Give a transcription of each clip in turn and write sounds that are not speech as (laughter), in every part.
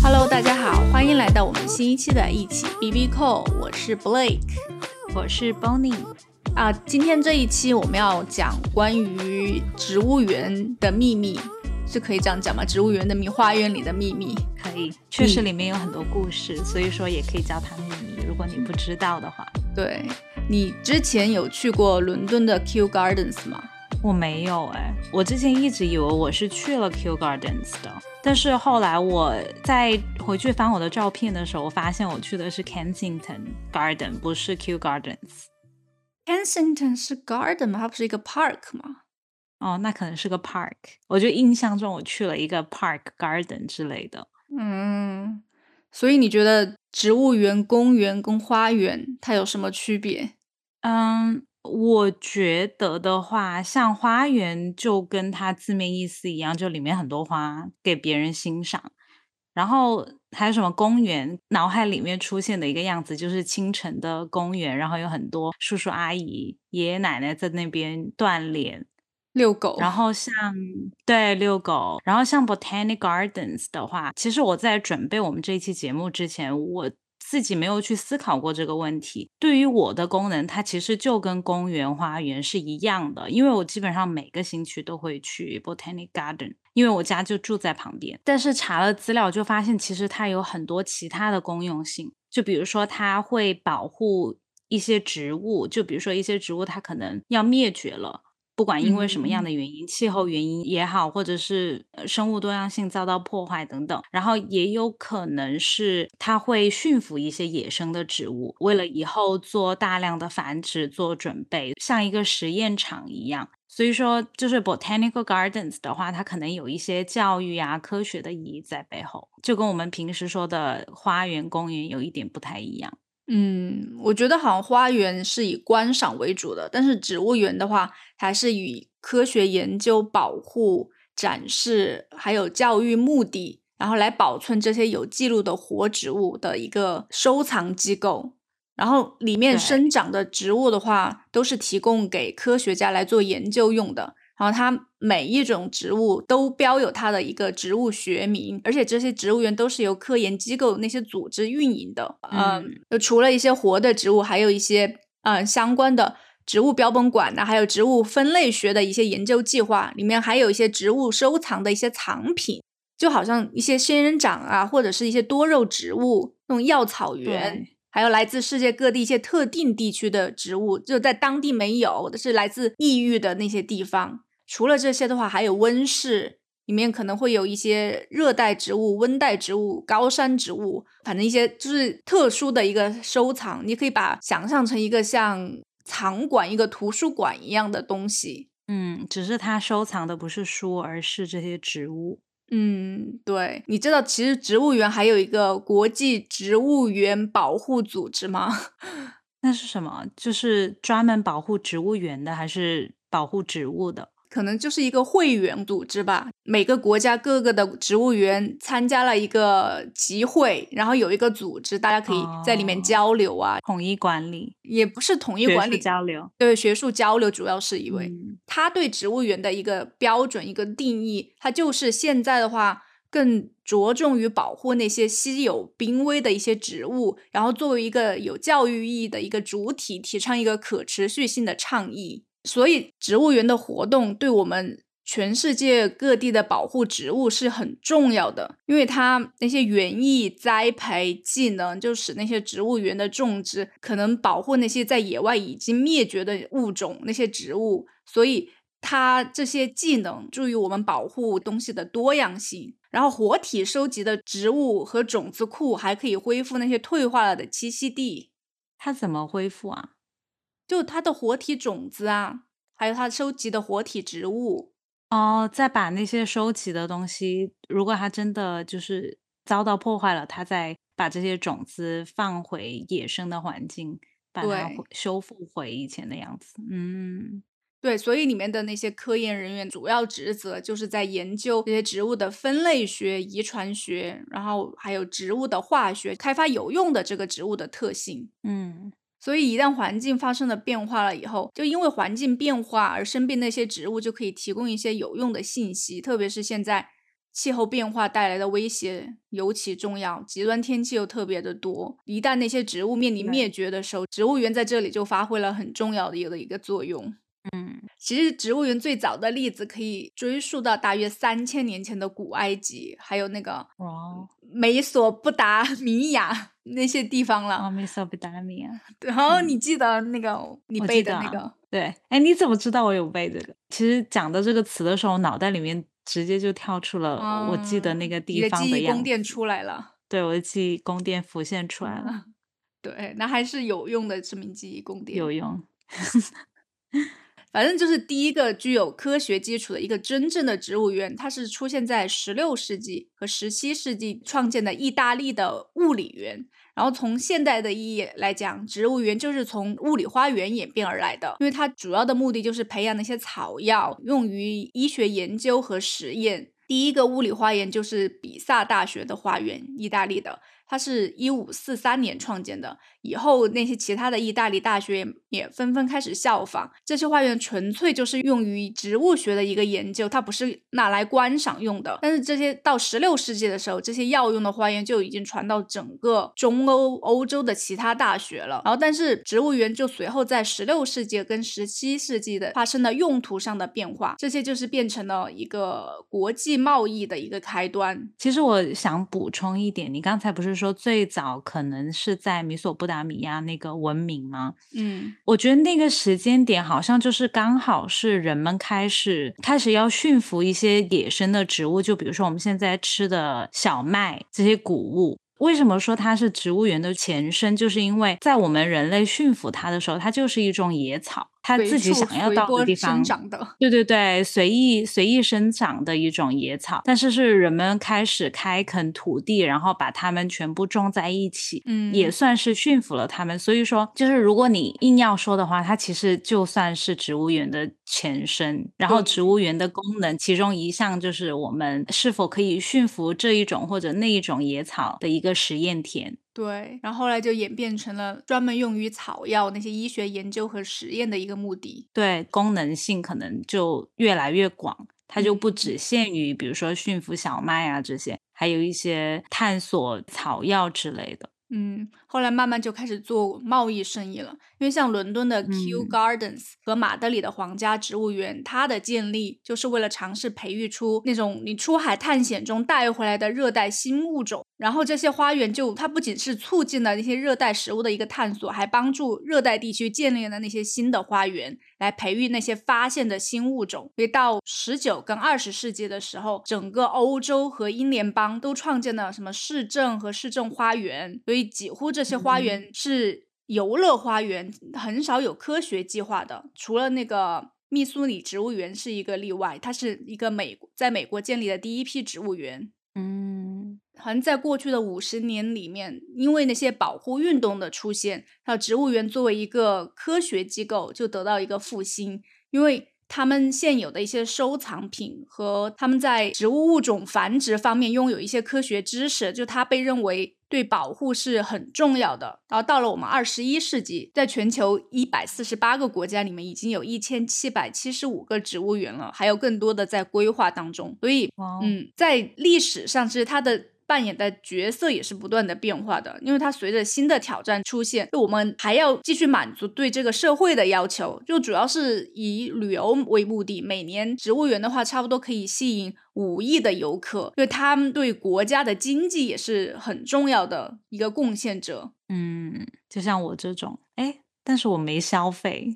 Hello，大家好，欢迎来到我们新一期的一起 B B Call，我是 Blake，我是 Bonnie。啊，今天这一期我们要讲关于植物园的秘密，是可以这样讲吗？植物园的秘，花园里的秘密，可以，确实里面有很多故事，所以说也可以叫它秘密。如果你不知道的话，对你之前有去过伦敦的 Kew Gardens 吗？我没有哎，我之前一直以为我是去了 Kew Gardens 的，但是后来我在回去翻我的照片的时候，我发现我去的是 Kensington Garden，不是 Kew Gardens。Kensington 是 garden 吗？它不是一个 park 吗？哦，那可能是个 park。我就印象中我去了一个 park garden 之类的。嗯，所以你觉得植物园、公园跟花园它有什么区别？嗯，我觉得的话，像花园就跟它字面意思一样，就里面很多花给别人欣赏。然后还有什么公园？脑海里面出现的一个样子就是清晨的公园，然后有很多叔叔阿姨、爷爷奶奶在那边锻炼、遛狗。然后像对遛狗，然后像 Botanic Gardens 的话，其实我在准备我们这一期节目之前，我自己没有去思考过这个问题。对于我的功能，它其实就跟公园、花园是一样的，因为我基本上每个星期都会去 Botanic Garden。因为我家就住在旁边，但是查了资料就发现，其实它有很多其他的公用性。就比如说，它会保护一些植物，就比如说一些植物它可能要灭绝了，不管因为什么样的原因，气候原因也好，或者是生物多样性遭到破坏等等。然后也有可能是它会驯服一些野生的植物，为了以后做大量的繁殖做准备，像一个实验场一样。所以说，就是 botanical gardens 的话，它可能有一些教育啊、科学的意义在背后，就跟我们平时说的花园、公园有一点不太一样。嗯，我觉得好像花园是以观赏为主的，但是植物园的话，还是以科学研究、保护、展示还有教育目的，然后来保存这些有记录的活植物的一个收藏机构。然后里面生长的植物的话，都是提供给科学家来做研究用的。然后它每一种植物都标有它的一个植物学名，而且这些植物园都是由科研机构那些组织运营的。嗯，除了一些活的植物，还有一些嗯相关的植物标本馆呢，还有植物分类学的一些研究计划，里面还有一些植物收藏的一些藏品，就好像一些仙人掌啊，或者是一些多肉植物那种药草园。还有来自世界各地一些特定地区的植物，就在当地没有，是来自异域的那些地方。除了这些的话，还有温室，里面可能会有一些热带植物、温带植物、高山植物，反正一些就是特殊的一个收藏。你可以把想象成一个像藏馆、一个图书馆一样的东西。嗯，只是他收藏的不是书，而是这些植物。嗯，对，你知道其实植物园还有一个国际植物园保护组织吗？(laughs) 那是什么？就是专门保护植物园的，还是保护植物的？可能就是一个会员组织吧，每个国家各个的植物园参加了一个集会，然后有一个组织，大家可以在里面交流啊，统一管理，也不是统一管理交流，对学术交流主要是因为他对植物园的一个标准一个定义，它就是现在的话更着重于保护那些稀有濒危的一些植物，然后作为一个有教育意义的一个主体，提倡一个可持续性的倡议。所以，植物园的活动对我们全世界各地的保护植物是很重要的，因为它那些园艺、栽培技能，就使那些植物园的种植可能保护那些在野外已经灭绝的物种，那些植物。所以，它这些技能助于我们保护东西的多样性。然后，活体收集的植物和种子库还可以恢复那些退化了的栖息地。它怎么恢复啊？就它的活体种子啊，还有它收集的活体植物哦，再把那些收集的东西，如果它真的就是遭到破坏了，它再把这些种子放回野生的环境，把它修复回以前的样子。嗯，对，所以里面的那些科研人员主要职责就是在研究这些植物的分类学、遗传学，然后还有植物的化学，开发有用的这个植物的特性。嗯。所以一旦环境发生了变化了以后，就因为环境变化而生病那些植物就可以提供一些有用的信息，特别是现在气候变化带来的威胁尤其重要，极端天气又特别的多。一旦那些植物面临灭绝的时候，植物园在这里就发挥了很重要的一个一个作用。嗯，其实植物园最早的例子可以追溯到大约三千年前的古埃及，还有那个哇，美索不达米亚那些地方了。哦，美索不达米亚，然后你记得那个你背的那个？对，哎，你怎么知道我有背这个？其实讲到这个词的时候，我脑袋里面直接就跳出了我记得那个地方样子，宫殿出来了。对，我的记忆宫殿浮现出来了，(laughs) 嗯对，那还是有用的知名记忆宫殿。有用。反正就是第一个具有科学基础的一个真正的植物园，它是出现在十六世纪和十七世纪创建的意大利的物理园。然后从现代的意义来讲，植物园就是从物理花园演变而来的，因为它主要的目的就是培养那些草药，用于医学研究和实验。第一个物理花园就是比萨大学的花园，意大利的，它是一五四三年创建的。以后那些其他的意大利大学也纷纷开始效仿。这些花园纯粹就是用于植物学的一个研究，它不是拿来观赏用的。但是这些到十六世纪的时候，这些药用的花园就已经传到整个中欧、欧洲的其他大学了。然后，但是植物园就随后在十六世纪跟十七世纪的发生了用途上的变化，这些就是变成了一个国际贸易的一个开端。其实我想补充一点，你刚才不是说最早可能是在米索不达米亚那个文明吗？嗯我觉得那个时间点好像就是刚好是人们开始开始要驯服一些野生的植物，就比如说我们现在吃的小麦这些谷物。为什么说它是植物园的前身？就是因为在我们人类驯服它的时候，它就是一种野草，它自己想要到的地方生长的。对对对，随意随意生长的一种野草，但是是人们开始开垦土地，然后把它们全部种在一起，嗯也算是驯服了它们。所以说，就是如果你硬要说的话，它其实就算是植物园的前身。然后，植物园的功能其中一项就是我们是否可以驯服这一种或者那一种野草的一个实验田。对，然后后来就演变成了专门用于草药那些医学研究和实验的一个目的。对功能性可能就越来越广，它就不嗯只限于比如说驯服小麦啊这些，还有一些探索草药之类的。嗯，后来慢慢就开始做贸易生意了，因为像伦敦的 Kew 嗯 Gardens 和马德里的皇家植物园，它的建立就是为了尝试培育出那种你出海探险中带回来的热带新物种。然后这些花园就它不仅是促进了那些热带食物的一个探索，还帮助热带地区建立了那些新的花园，来培育那些发现的新物种。所以到十九跟二十世纪的时候，整个欧洲和英联邦都创建了什么市政和市政花园，所以几乎这些花园是游乐花园，很少有科学计划的，除了那个。密苏里植物园是一个例外，它是一个美在美国建立的第一批植物园。嗯好像在过去的五十年里面，因为那些保护运动的出现，还有植物园作为一个科学机构就得到一个复兴，因为他们现有的一些收藏品和他们在植物物种繁殖方面拥有一些科学知识，就它被认为对保护是很重要的。然后到了我们二十一世纪，在全球一百四十八个国家里面，已经有一千七百七十五个植物园了，还有更多的在规划当中。所以嗯，在历史上，其实它的扮演的角色也是不断的变化的，因为它随着新的挑战出现，就我们还要继续满足对这个社会的要求，就主要是以旅游为目的。每年植物园的话，差不多可以吸引五亿的游客，因为他们对国家的经济也是很重要的一个贡献者。嗯，就像我这种，哎，但是我没消费，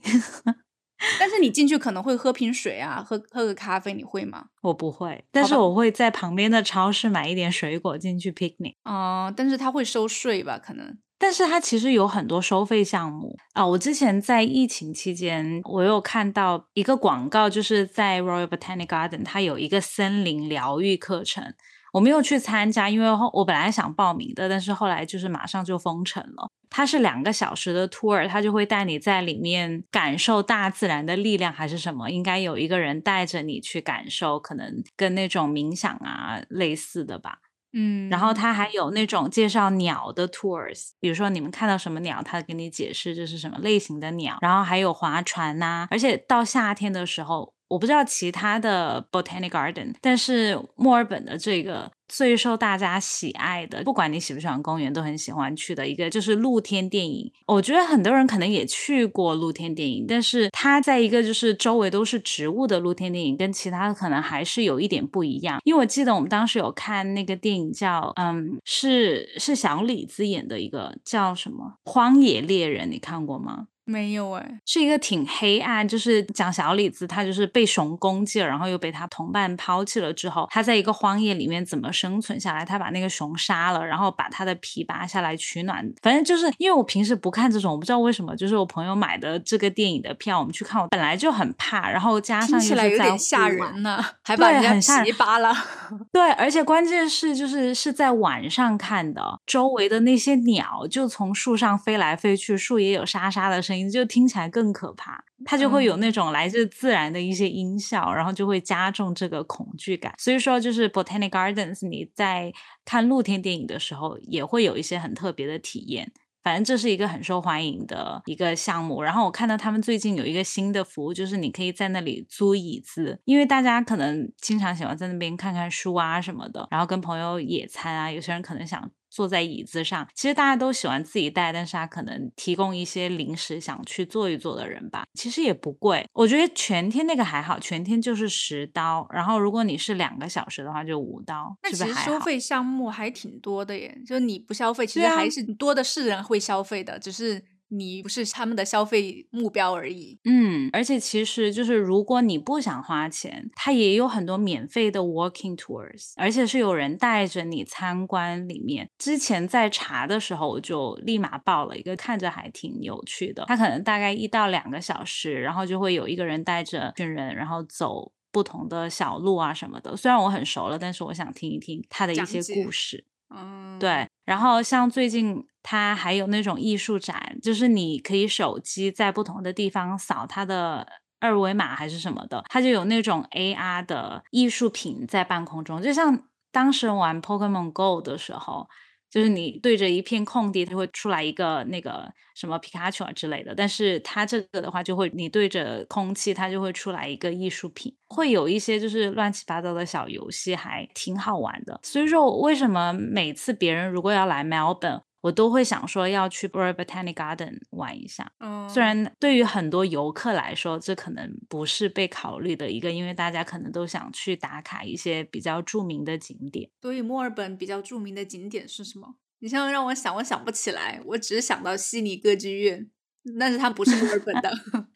但是你进去可能会喝瓶水啊，喝喝个咖啡，你会吗？我不会，但是我会在旁边的超市买一点水果进去 picnic。啊、但是他会收税吧？可能。但是它其实有很多收费项目啊、我之前在疫情期间，我有看到一个广告，就是在 Royal Botanic Garden，它有一个森林疗愈课程。我没有去参加，因为我本来想报名的，但是后来就是马上就封城了。它是两个小时的 tour，它就会带你在里面感受大自然的力量，还是什么？应该有一个人带着你去感受，可能跟那种冥想啊类似的吧。嗯，然后它还有那种介绍鸟的 tours，比如说你们看到什么鸟，它给你解释这是什么类型的鸟。然后还有划船呐、而且到夏天的时候，我不知道其他的 botanic garden，但是墨尔本的这个最受大家喜爱的，不管你喜不喜欢公园，都很喜欢去的一个就是露天电影。我觉得很多人可能也去过露天电影，但是它在一个就是周围都是植物的露天电影，跟其他的可能还是有一点不一样。因为我记得我们当时有看那个电影叫嗯，是是小李子演的一个叫什么《荒野猎人》，你看过吗？没有哎，是一个挺黑暗，就是讲小李子他就是被熊攻击了，然后又被他同伴抛弃了之后，他在一个荒野里面怎么生存下来？他把那个熊杀了，然后把他的皮扒下来取暖。反正就是因为我平时不看这种，我不知道为什么，就是我朋友买的这个电影的票，我们去看，我本来就很怕，然后加上听起来有点吓人呢，(laughs) 还把人家皮扒了。(laughs) 对，而且关键是就是是在晚上看的，周围的那些鸟就从树上飞来飞去，树也有沙沙的声音，就听起来更可怕。它就会有那种来自自然的一些音效，然后就会加重这个恐惧感。所以说，就是 Botanic Gardens，你在看露天电影的时候，也会有一些很特别的体验。反正这是一个很受欢迎的一个项目。然后我看到他们最近有一个新的服务，就是你可以在那里租椅子，因为大家可能经常喜欢在那边看看书啊什么的，然后跟朋友野餐啊，有些人可能想。坐在椅子上，其实大家都喜欢自己带，但是他可能提供一些零食想去坐一坐的人吧，其实也不贵。我觉得全天那个还好，全天就是十刀，然后如果你是两个小时的话就五刀，那其实？收费项目还挺多的耶，就你不消费，其实还是多的是人会消费的，只是你不是他们的消费目标而已。嗯，而且其实就是如果你不想花钱，它也有很多免费的 walking tours，而且是有人带着你参观里面。之前在查的时候，我就立马报了一个，看着还挺有趣的。它可能大概一到两个小时，然后就会有一个人带着群人，然后走不同的小路啊什么的。虽然我很熟了，但是我想听一听他的一些故事。嗯，对，然后像最近它还有那种艺术展，就是你可以手机在不同的地方扫它的二维码还是什么的，它就有那种 AR 的艺术品在半空中，就像当时玩 Pokemon Go 的时候。就是你对着一片空地，它会出来一个那个什么皮卡丘啊之类的，但是它这个的话，就会你对着空气，它就会出来一个艺术品，会有一些就是乱七八糟的小游戏，还挺好玩的。所以说，为什么每次别人如果要来 Melbourne，我都会想说要去 Royal Botanic Garden 玩一下。嗯，虽然对于很多游客来说，这可能不是被考虑的一个，因为大家可能都想去打卡一些比较著名的景点。所以墨尔本比较著名的景点是什么？你现在让我想，我想不起来，我只是想到悉尼歌剧院，但是它不是墨尔本的。(laughs)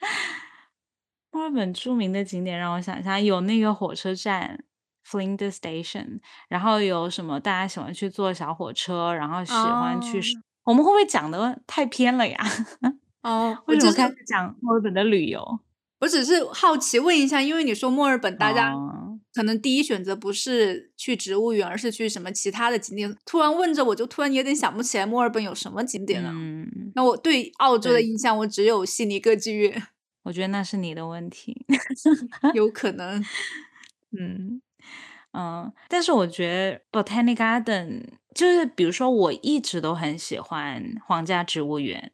墨尔本著名的景点让我想一下，有那个火车站 Flinders Station，然后有什么大家喜欢去坐小火车，然后喜欢去。哦我们会不会讲的太偏了呀？(laughs) 哦，我为什么只是开始讲墨尔本的旅游？我只是好奇问一下，因为你说墨尔本，大家哦可能第一选择不是去植物园，而是去什么其他的景点。突然问着，我就突然有点想不起来墨尔本有什么景点了。嗯，那我对澳洲的印象，我只有悉尼歌剧院，我觉得那是你的问题。有可能。(laughs) 嗯嗯，但是我觉得 Botanic Garden 就是，比如说，我一直都很喜欢皇家植物园，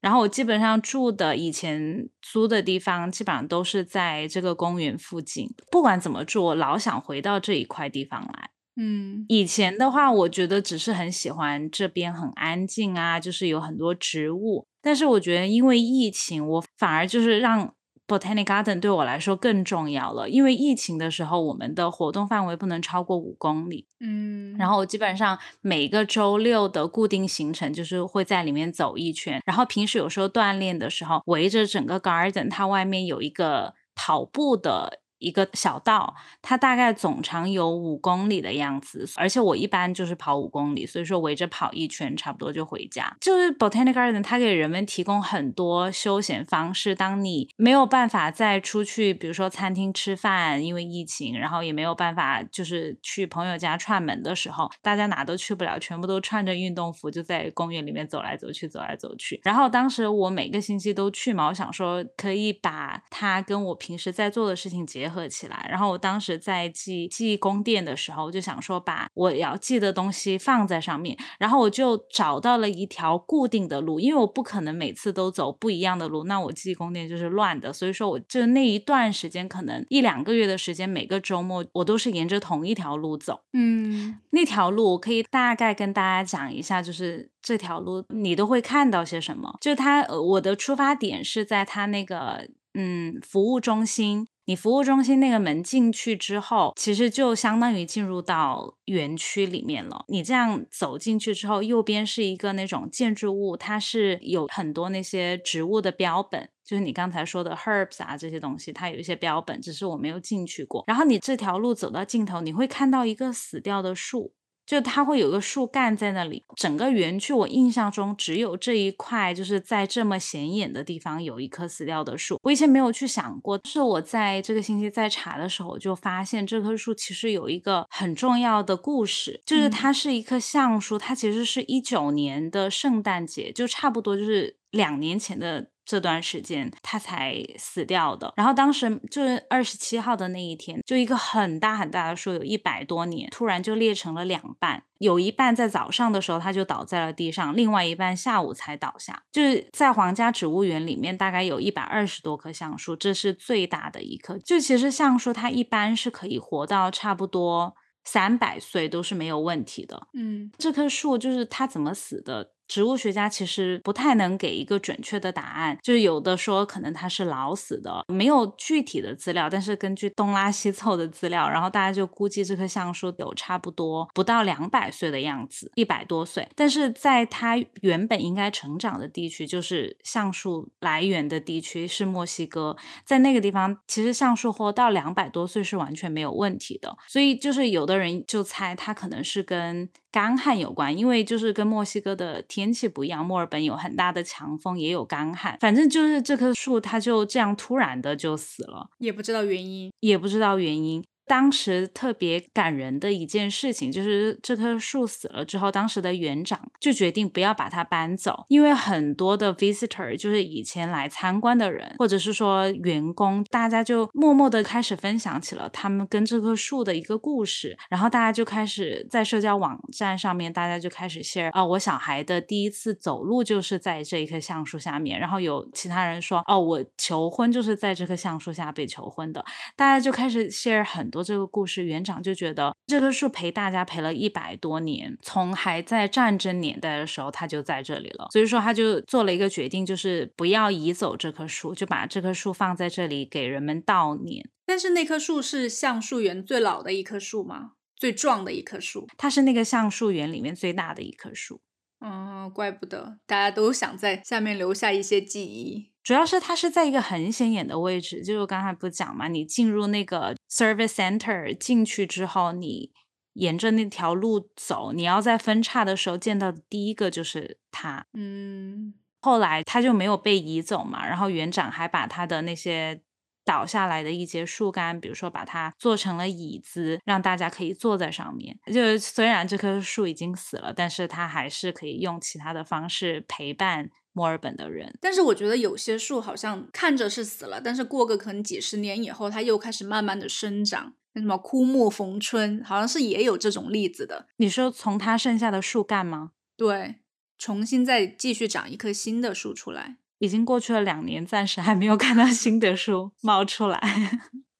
然后我基本上住的以前租的地方，基本上都是在这个公园附近。不管怎么住，我老想回到这一块地方来。嗯以前的话，我觉得只是很喜欢这边很安静啊，就是有很多植物。但是我觉得因为疫情，我反而就是让 Botanic Garden 对我来说更重要了。因为疫情的时候，我们的活动范围不能超过五公里，嗯，然后我基本上每个周六的固定行程就是会在里面走一圈，然后平时有时候锻炼的时候，围着整个 garden，它外面有一个跑步的。一个小道，它大概总长有五公里的样子，而且我一般就是跑五公里，所以说围着跑一圈差不多就回家。就是 Botanic Garden，它给人们提供很多休闲方式。当你没有办法再出去，比如说餐厅吃饭，因为疫情，然后也没有办法就是去朋友家串门的时候，大家哪都去不了，全部都穿着运动服就在公园里面走来走去，走来走去。然后当时我每个星期都去嘛，我想说可以把它跟我平时在做的事情结结合起来。然后我当时在记记忆宫殿的时候，我就想说把我要记的东西放在上面，然后我就找到了一条固定的路，因为我不可能每次都走不一样的路，那我记忆宫殿就是乱的。所以说，我就那一段时间，可能一两个月的时间，每个周末我都是沿着同一条路走。嗯，那条路我可以大概跟大家讲一下，就是这条路你都会看到些什么。就是它，呃我的出发点是在它那个嗯服务中心。你服务中心那个门进去之后，其实就相当于进入到园区里面了。你这样走进去之后，右边是一个那种建筑物，它是有很多那些植物的标本，就是你刚才说的 herbs 啊这些东西，它有一些标本，只是我没有进去过。然后你这条路走到尽头，你会看到一个死掉的树。就它会有个树干在那里，整个园区我印象中只有这一块，就是在这么显眼的地方有一棵死掉的树。我以前没有去想过，是我在这个星期在查的时候，就发现这棵树其实有一个很重要的故事，就是它是一棵橡树，它其实是一九年的圣诞节，就差不多就是两年前的。这段时间它才死掉的，然后当时就是二十七号的那一天，就一个很大很大的树，有一百多年，突然就裂成了两半，有一半在早上的时候它就倒在了地上，另外一半下午才倒下。就是在皇家植物园里面，大概有一百二十多棵橡树，这是最大的一棵。就其实橡树它一般是可以活到差不多三百岁都是没有问题的。嗯，这棵树就是它怎么死的？植物学家其实不太能给一个准确的答案，就是有的说可能它是老死的，没有具体的资料，但是根据东拉西凑的资料，然后大家就估计这棵橡树有差不多不到两百岁的样子，一百多岁。但是在它原本应该成长的地区，就是橡树来源的地区是墨西哥，在那个地方其实橡树活到两百多岁是完全没有问题的，所以就是有的人就猜它可能是跟。干旱有关，因为就是跟墨西哥的天气不一样，墨尔本有很大的强风，也有干旱。反正就是这棵树，它就这样突然的就死了，也不知道原因，也不知道原因。当时特别感人的一件事情，就是这棵树死了之后，当时的园长就决定不要把它搬走，因为很多的 visitor 就是以前来参观的人，或者是说员工，大家就默默的开始分享起了他们跟这棵树的一个故事，然后大家就开始在社交网站上面，大家就开始 share 啊，我小孩的第一次走路就是在这一棵橡树下面，然后有其他人说，哦，我求婚就是在这棵橡树下被求婚的，大家就开始 share 很多。这个故事，园长就觉得这棵树陪大家陪了一百多年，从还在战争年代的时候，它就在这里了。所以说，他就做了一个决定，就是不要移走这棵树，就把这棵树放在这里给人们悼念。但是那棵树是橡树园最老的一棵树吗？最壮的一棵树？它是那个橡树园里面最大的一棵树。嗯，怪不得大家都想在下面留下一些记忆。主要是它是在一个很显眼的位置，就是我刚才不讲嘛，你进入那个 service center 进去之后，你沿着那条路走，你要在分叉的时候见到的第一个就是它。嗯，后来它就没有被移走嘛，然后园长还把它的那些。倒下来的一节树干，比如说把它做成了椅子，让大家可以坐在上面。就虽然这棵树已经死了，但是它还是可以用其他的方式陪伴墨尔本的人。但是我觉得有些树好像看着是死了，但是过个可能几十年以后，它又开始慢慢的生长。那什么枯木逢春，好像是也有这种例子的。你说从它剩下的树干吗？对，重新再继续长一棵新的树出来。已经过去了两年，暂时还没有看到新的树冒出来。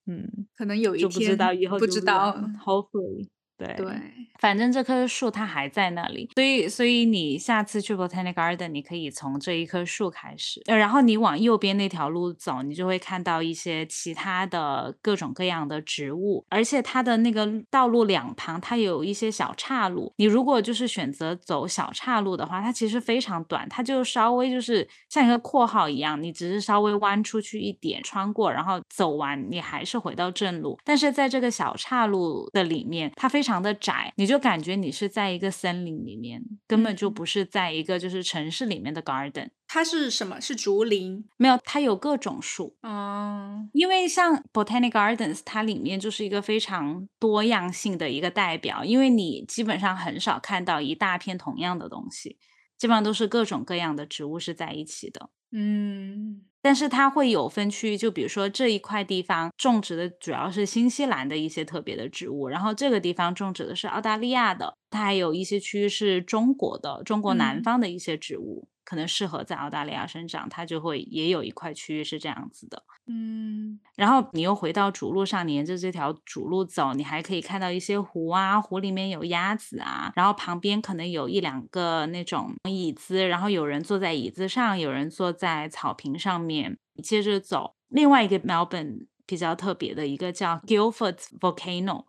嗯，可能有 (laughs) 一天不知道以后不知道，Hopefully。对对，反正这棵树它还在那里，所以所以你下次去 Botanic Garden，你可以从这一棵树开始，呃，然后你往右边那条路走，你就会看到一些其他的各种各样的植物，而且它的那个道路两旁它有一些小岔路，你如果就是选择走小岔路的话，它其实非常短，它就稍微就是像一个括号一样，你只是稍微弯出去一点，穿过，然后走完，你还是回到正路，但是在这个小岔路的里面，它非常。常的窄，你就感觉你是在一个森林里面，根本就不是在一个就是城市里面的 garden。它是什么？是竹林？没有，它有各种树。嗯，因为像 botanic gardens，它里面就是一个非常多样性的一个代表。因为你基本上很少看到一大片同样的东西，基本上都是各种各样的植物是在一起的。嗯。但是它会有分区域，就比如说这一块地方种植的主要是新西兰的一些特别的植物，然后这个地方种植的是澳大利亚的，它还有一些区域是中国的，中国南方的一些植物。可能适合在澳大利亚生长，它就会也有一块区域是这样子的。嗯，然后你又回到主路上，沿着这条主路走，你还可以看到一些湖啊，湖里面有鸭子啊，然后旁边可能有一两个那种椅子，然后有人坐在椅子上，有人坐在草坪上面。你接着走，另外一个 Melbourne 比较特别的一个叫 Guildford Volcano。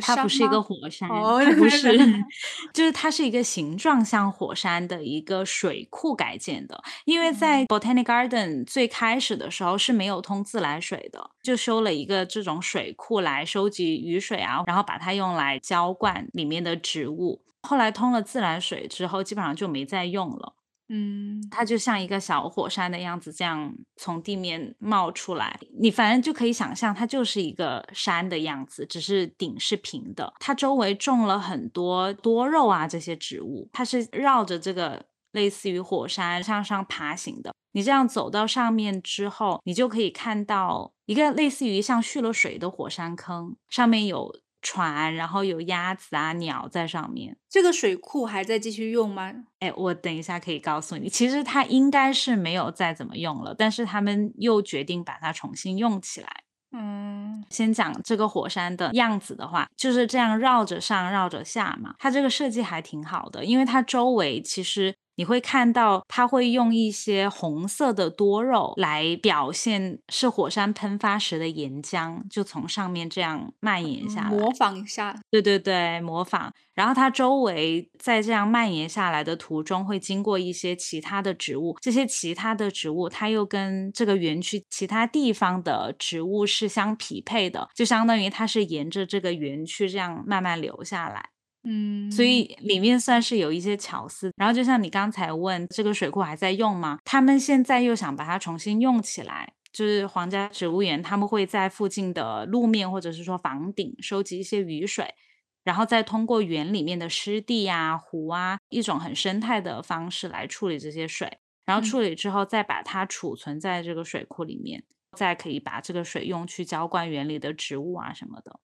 它不是一个火山，它不是，就是它是一个形状像火山的一个水库改建的。因为在 Botanic Garden 最开始的时候是没有通自来水的，就修了一个这种水库来收集雨水啊，然后把它用来浇灌里面的植物。后来通了自来水之后，基本上就没再用了。嗯，它就像一个小火山的样子，这样从地面冒出来。你反正就可以想象，它就是一个山的样子，只是顶是平的。它周围种了很多多肉啊这些植物，它是绕着这个类似于火山向上爬行的。你这样走到上面之后，你就可以看到一个类似于像蓄了水的火山坑，上面有。船，然后有鸭子啊、鸟在上面。这个水库还在继续用吗？哎，我等一下可以告诉你。其实它应该是没有再怎么用了，但是他们又决定把它重新用起来。嗯，先讲这个火山的样子的话，就是这样绕着上、绕着下嘛。它这个设计还挺好的，因为它周围其实。你会看到，它会用一些红色的多肉来表现是火山喷发时的岩浆，就从上面这样蔓延下来，模仿一下。对对对，模仿。然后它周围在这样蔓延下来的途中，会经过一些其他的植物，这些其他的植物，它又跟这个园区其他地方的植物是相匹配的，就相当于它是沿着这个园区这样慢慢流下来。嗯，所以里面算是有一些巧思。然后就像你刚才问，这个水库还在用吗？他们现在又想把它重新用起来，就是皇家植物园，他们会在附近的路面或者是说房顶收集一些雨水，然后再通过园里面的湿地啊、湖啊，一种很生态的方式来处理这些水。然后处理之后，再把它储存在这个水库里面，再可以把这个水用去浇灌园里的植物啊什么的。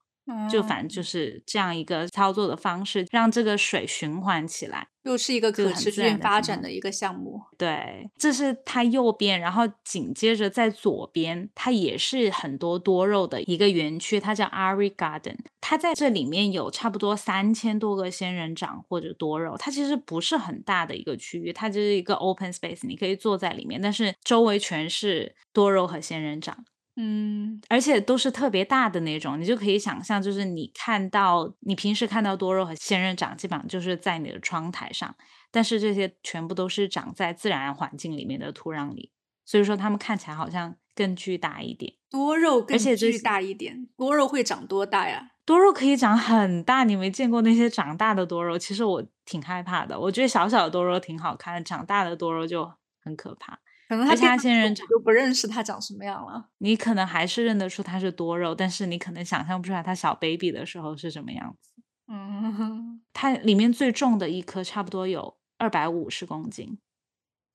就反正就是这样一个操作的方式，让这个水循环起来，又是一个可持续发展的一个项目。对，这是它右边，然后紧接着在左边，它也是很多多肉的一个园区，它叫 Ari Garden。它在这里面有差不多三千多个仙人掌或者多肉，它其实不是很大的一个区域，它就是一个 open space，你可以坐在里面，但是周围全是多肉和仙人掌。嗯，而且都是特别大的那种，你就可以想象，就是你看到你平时看到多肉和仙人掌，基本上就是在你的窗台上，但是这些全部都是长在自然环境里面的土壤里，所以说它们看起来好像更巨大一点。多肉更巨大一点，多肉会长多大呀？多肉可以长很大，你没见过那些长大的多肉，其实我挺害怕的。我觉得小小的多肉挺好看的，长大的多肉就很可怕。可能他仙人掌都不认识它长什么样了。你可能还是认得出它是多肉，但是你可能想象不出来它小 baby 的时候是什么样子。嗯，(laughs) 它里面最重的一颗差不多有二百五十公斤。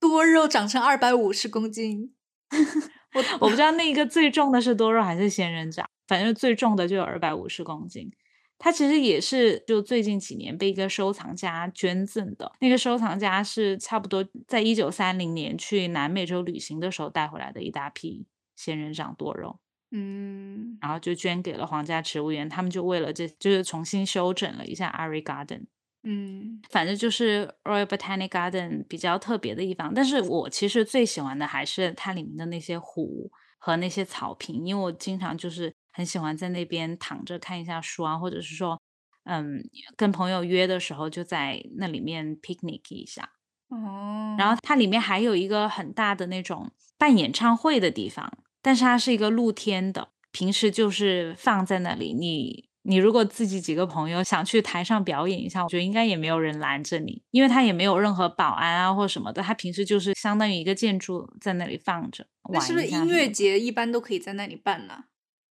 多肉长成二百五十公斤，(laughs) 我我不知道那个最重的是多肉还是仙人掌，反正最重的就有二百五十公斤。它其实也是就最近几年被一个收藏家捐赠的。那个收藏家是差不多在一九三零年去南美洲旅行的时候带回来的一大批仙人掌多肉，嗯，然后就捐给了皇家植物园。他们就为了这就是重新修整了一下 Ari Garden，嗯，反正就是 Royal Botanic Garden 比较特别的地方。但是我其实最喜欢的还是它里面的那些湖和那些草坪，因为我经常就是。很喜欢在那边躺着看一下书啊，或者是说，嗯，跟朋友约的时候就在那里面 picnic 一下。哦，然后它里面还有一个很大的那种办演唱会的地方，但是它是一个露天的，平时就是放在那里。你你如果自己几个朋友想去台上表演一下，我觉得应该也没有人拦着你，因为它也没有任何保安啊或什么的。它平时就是相当于一个建筑在那里放着。那是不是音乐节一般都可以在那里办呢？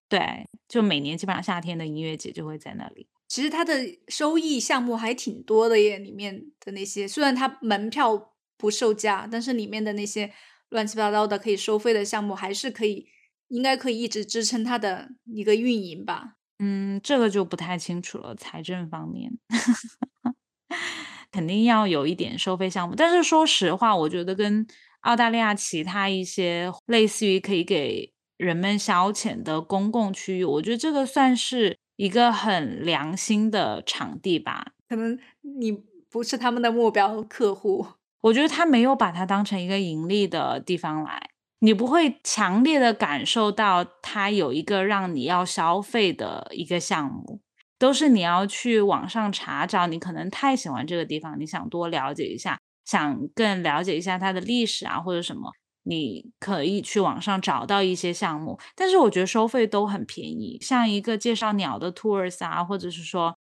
对，就每年基本上夏天的音乐节就会在那里。其实它的收益项目还挺多的耶，里面的那些虽然它门票不售价，但是里面的那些乱七八糟的可以收费的项目，还是可以，应该可以一直支撑它的一个运营吧。嗯，这个就不太清楚了，财政方面 (laughs) 肯定要有一点收费项目。但是说实话，我觉得跟澳大利亚其他一些类似于可以给人们消遣的公共区域，我觉得这个算是一个很良心的场地吧。可能你不是他们的目标客户，我觉得他没有把它当成一个盈利的地方来。你不会强烈的感受到它有一个让你要消费的一个项目，都是你要去网上查找。你可能太喜欢这个地方，你想多了解一下，想更了解一下它的历史啊，或者什么，你可以去网上找到一些项目。但是我觉得收费都很便宜，像一个介绍鸟的 tours 啊，或者是说，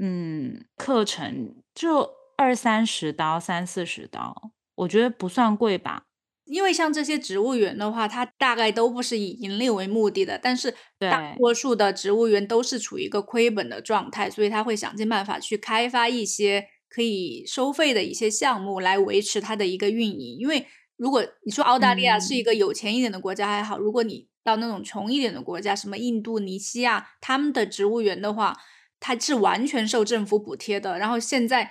嗯，课程就二三十刀、三四十刀，我觉得不算贵吧。因为像这些植物园的话，它大概都不是以盈利为目的的，但是大多数的植物园都是处于一个亏本的状态，所以他会想尽办法去开发一些可以收费的一些项目来维持它的一个运营。因为如果你说澳大利亚是一个有钱一点的国家还好，如果你到那种穷一点的国家，什么印度尼西亚，他们的植物园的话，它是完全受政府补贴的，然后现在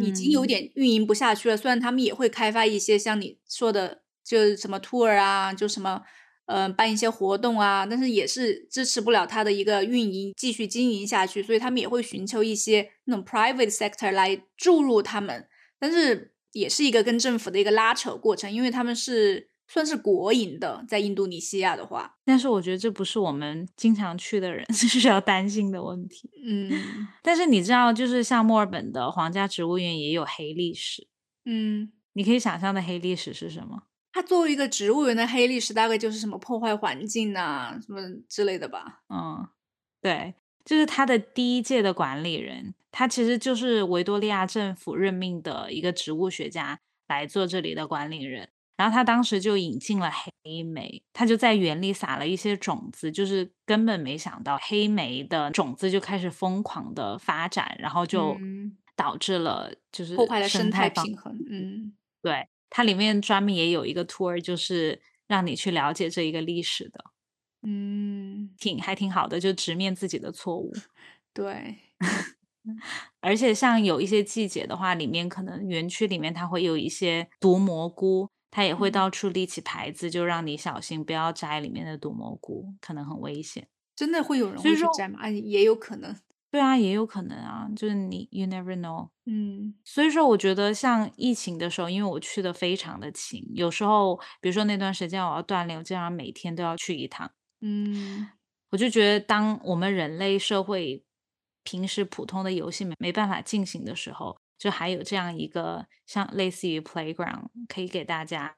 已经有点运营不下去了。虽然他们也会开发一些像你说的。就什么 tour 啊，就什么，呃，办一些活动啊，但是也是支持不了它的一个运营，继续经营下去，所以他们也会寻求一些那种 private sector 来注入他们，但是也是一个跟政府的一个拉扯过程，因为他们是算是国营的，在印度尼西亚的话，但是我觉得这不是我们经常去的人 (laughs) 需要担心的问题。嗯，但是你知道，就是像墨尔本的皇家植物园也有黑历史。嗯，你可以想象的黑历史是什么？它作为一个植物园的黑历史，大概就是什么破坏环境啊，什么之类的吧。嗯，对，就是他的第一届的管理人，他其实就是维多利亚政府任命的一个植物学家来做这里的管理人。然后他当时就引进了黑莓，他就在园里撒了一些种子，就是根本没想到黑莓的种子就开始疯狂的发展，然后就导致了就是破坏了生态平衡。嗯，对。它里面专门也有一个 tour，就是让你去了解这一个历史的，嗯，挺还挺好的，就直面自己的错误。(laughs) 对，(laughs) 而且像有一些季节的话，里面可能园区里面它会有一些毒蘑菇，它也会到处立起牌子，就让你小心不要摘里面的毒蘑菇，可能很危险。真的会有人会去摘吗？也有可能。对啊，也有可能啊，就是你，you never know。嗯，所以说，我觉得像疫情的时候，因为我去的非常的勤，有时候，比如说那段时间我要锻炼，我经常每天都要去一趟。嗯，我就觉得，当我们人类社会平时普通的游戏没没办法进行的时候，就还有这样一个像类似于 playground，可以给大家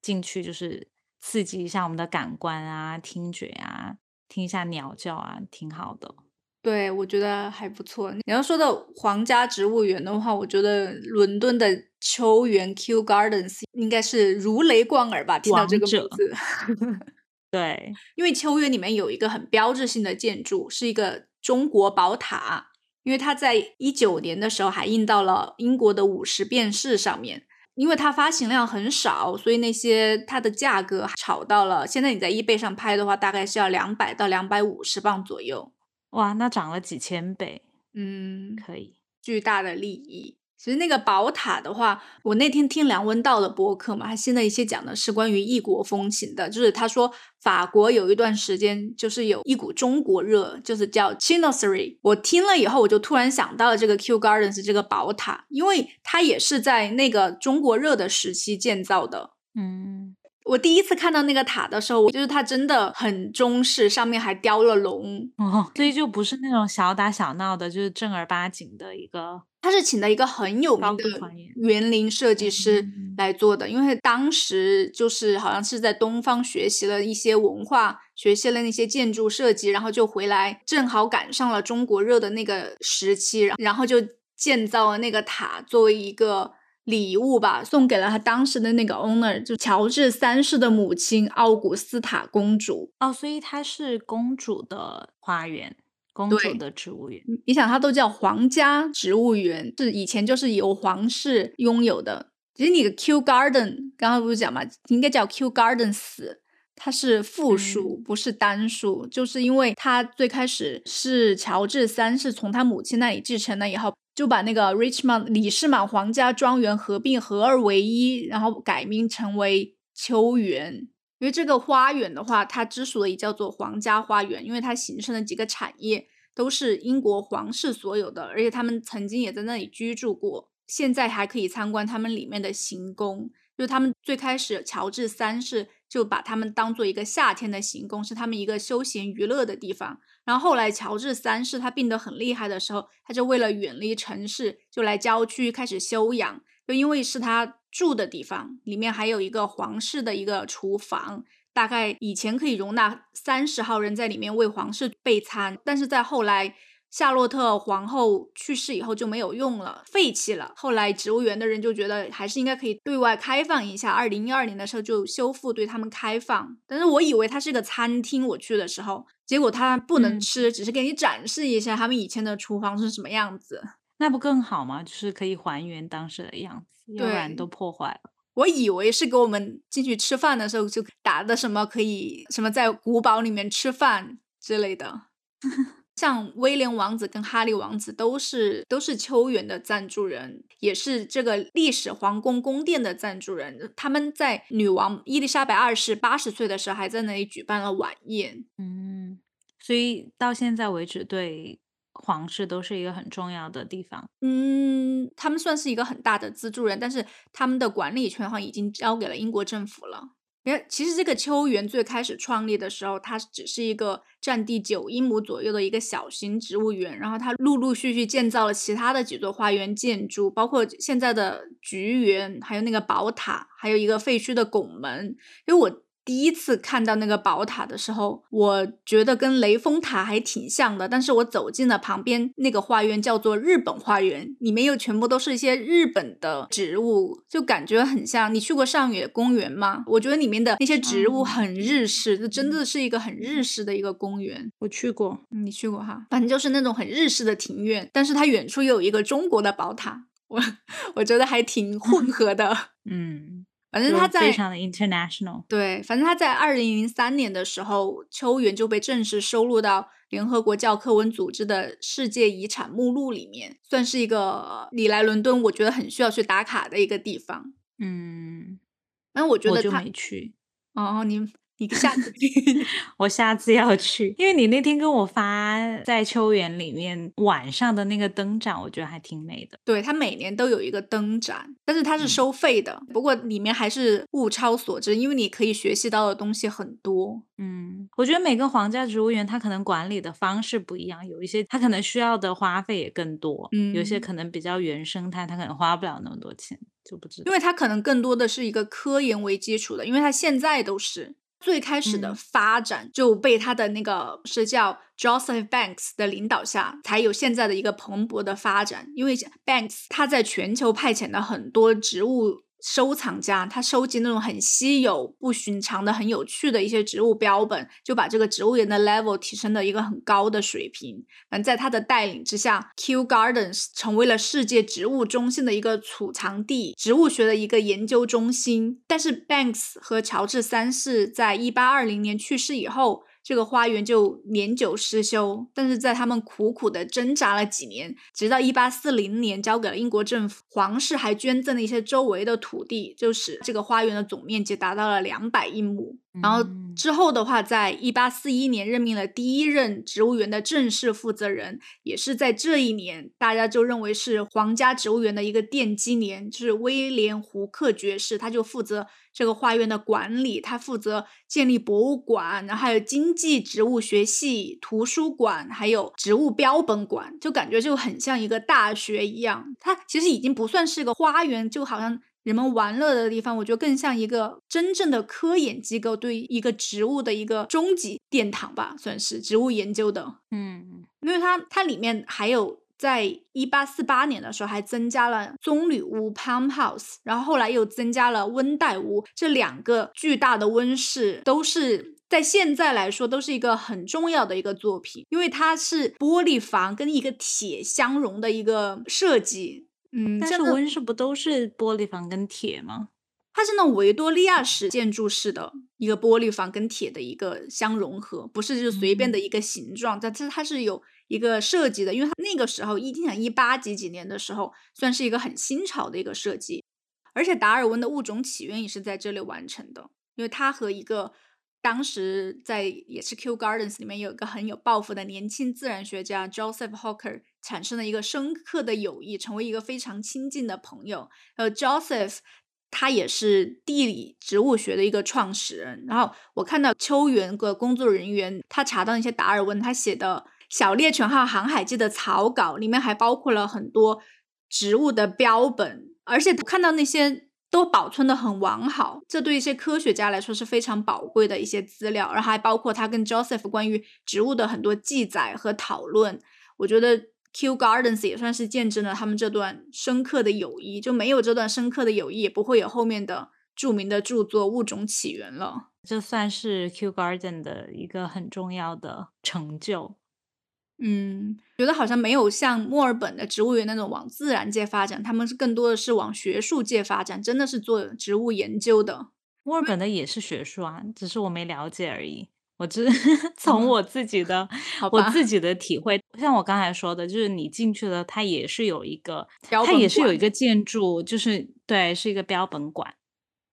进去，就是刺激一下我们的感官啊，听觉啊，听一下鸟叫啊，挺好的。对，我觉得还不错。你要说到皇家植物园的话，我觉得伦敦的秋园 Kew Gardens 应该是如雷贯耳吧？听到这个名字，(laughs) 对，因为秋园里面有一个很标志性的建筑，是一个中国宝塔，因为它在一九年的时候还印到了英国的五十便士上面。因为它发行量很少，所以那些它的价格炒到了。现在你在 eBay 上拍的话，大概是要两百到两百五十磅左右。哇，那涨了几千倍，嗯，可以，巨大的利益。其实那个宝塔的话，我那天听梁文道的播客嘛，他新的一些讲的是关于异国风情的，就是他说法国有一段时间就是有一股中国热，就是叫 Chinoiserie。我听了以后，我就突然想到了这个 Kew Gardens 这个宝塔，因为它也是在那个中国热的时期建造的，嗯。我第一次看到那个塔的时候，我就是它真的很中式，上面还雕了龙，哦，所以就不是那种小打小闹的，就是正儿八经的一个。他是请的一个很有名的园林设计师来做的，因为当时就是好像是在东方学习了一些文化，学习了那些建筑设计，然后就回来，正好赶上了中国热的那个时期，然后就建造了那个塔，作为一个。礼物吧，送给了他当时的那个 owner，就乔治三世的母亲奥古斯塔公主。哦，所以它是公主的花园，公主的植物园。你想，它都叫皇家植物园，是以前就是由皇室拥有的。其实你的 Q Garden 刚刚不是讲嘛，应该叫 Q Gardens，它是复数，不是单数，就是因为它最开始是乔治三世从他母亲那里继承了以后，就把那个 Richmond 李士满皇家庄园合并合二为一，然后改名成为秋园。因为这个花园的话，它之所以叫做皇家花园，因为它形成的几个产业都是英国皇室所有的，而且他们曾经也在那里居住过。现在还可以参观他们里面的行宫，就他们最开始乔治三世就把他们当做一个夏天的行宫，是他们一个休闲娱乐的地方。然后后来乔治三世他病得很厉害的时候，他就为了远离城市，就来郊区开始休养。就因为是他住的地方，里面还有一个皇室的一个厨房，大概以前可以容纳三十号人在里面为皇室备餐，但是在后来。夏洛特皇后去世以后就没有用了，废弃了。后来植物园的人就觉得还是应该可以对外开放一下。二零一二年的时候就修复对他们开放，但是我以为它是个餐厅，我去的时候，结果它不能吃，只是给你展示一下他们以前的厨房是什么样子。那不更好吗？就是可以还原当时的样子，要不然都破坏了。我以为是给我们进去吃饭的时候就打的什么可以什么在古堡里面吃饭之类的。像威廉王子跟哈利王子都是都是秋园的赞助人，也是这个历史皇宫宫殿的赞助人。他们在女王伊丽莎白二世八十岁的时候，还在那里举办了晚宴。嗯，所以到现在为止，对皇室都是一个很重要的地方。嗯，他们算是一个很大的资助人，但是他们的管理权好像已经交给了英国政府了。因为其实这个秋园最开始创立的时候，它只是一个占地九英亩左右的一个小型植物园，然后它陆陆续续建造了其他的几座花园建筑，包括现在的菊园，还有那个宝塔，还有一个废墟的拱门。因为我。第一次看到那个宝塔的时候，我觉得跟雷峰塔还挺像的。但是我走进了旁边那个花园，叫做日本花园，里面又全部都是一些日本的植物，就感觉很像。你去过上野公园吗？我觉得里面的那些植物很日式，这真的是一个很日式的一个公园。我去过，你去过哈？反正就是那种很日式的庭院，但是它远处又有一个中国的宝塔，我 (laughs) 我觉得还挺混 (laughs) 合的。嗯。反正他在非常的 international，对，反正他在二零零三年的时候，秋园就被正式收录到联合国教科文组织的世界遗产目录里面，算是一个你来伦敦我觉得很需要去打卡的一个地方。嗯，反正我觉得他没去哦，你。你下次去，(laughs) 我下次要去，因为你那天跟我发在秋园里面晚上的那个灯展，我觉得还挺美的。对，它每年都有一个灯展，但是它是收费的，不过里面还是物超所值，因为你可以学习到的东西很多。嗯，我觉得每个皇家植物园它可能管理的方式不一样，有一些它可能需要的花费也更多，嗯，有些可能比较原生态，它可能花不了那么多钱，就不知道。因为它可能更多的是一个科研为基础的，因为它现在都是。最开始的发展就被他的那个是叫 Joseph Banks 的领导下，才有现在的一个蓬勃的发展。因为 Banks 他在全球派遣了很多植物。收藏家他收集那种很稀有、不寻常的、很有趣的一些植物标本，就把这个植物园的 level 提升了一个很高的水平。反正在他的带领之下，Kew Gardens 成为了世界植物中心的一个储藏地，植物学的一个研究中心。但是 Banks 和乔治三世在一八二零年去世以后。这个花园就年久失修，但是在他们苦苦的挣扎了几年，直到一八四零年交给了英国政府，皇室还捐赠了一些周围的土地，就使这个花园的总面积达到了两百英亩。然后之后的话，在一八四一年任命了第一任植物园的正式负责人，也是在这一年，大家就认为是皇家植物园的一个奠基年，就是威廉胡克爵士，他就负责这个花园的管理，他负责建立博物馆，然后还有经济植物学系、图书馆，还有植物标本馆，就感觉就很像一个大学一样。它其实已经不算是个花园，就好像。人们玩乐的地方，我觉得更像一个真正的科研机构，对一个植物的一个终极殿堂吧，算是植物研究的。嗯，因为它它里面还有，在一八四八年的时候还增加了棕榈屋 （Palm House），然后后来又增加了温带屋，这两个巨大的温室都是在现在来说都是一个很重要的一个作品，因为它是玻璃房跟一个铁相融的一个设计。嗯，但是温室不都是玻璃房跟铁吗？它是那种维多利亚式建筑式的一个玻璃房跟铁的一个相融合，不是就是随便的一个形状，但是它是有一个设计的，因为它那个时候一想一八几几年的时候，算是一个很新潮的一个设计，而且达尔文的物种起源也是在这里完成的，因为他和一个当时在也是 Kew Gardens 里面有一个很有抱负的年轻自然学家 Joseph Hawker 产生了一个深刻的友谊，成为一个非常亲近的朋友，呃，Joseph。他也是地理植物学的一个创始人。然后我看到秋园的工作人员，他查到一些达尔文他写的《小猎犬号航海记》的草稿，里面还包括了很多植物的标本，而且看到那些都保存的很完好，这对一些科学家来说是非常宝贵的一些资料。然后还包括他跟 Joseph 关于植物的很多记载和讨论，我觉得。Q Gardens 也算是见证了他们这段深刻的友谊，就没有这段深刻的友谊，也不会有后面的著名的著作《物种起源》了。这算是 Q Garden 的一个很重要的成就。嗯，觉得好像没有像墨尔本的植物园那种往自然界发展，他们是更多的是往学术界发展，真的是做植物研究的。墨尔本的也是学术啊，只是我没了解而已。我只 (laughs) 从我自己的我自己的体会，像我刚才说的，就是你进去了，它也是有一个，它也是有一个建筑，就是对，是一个标本馆。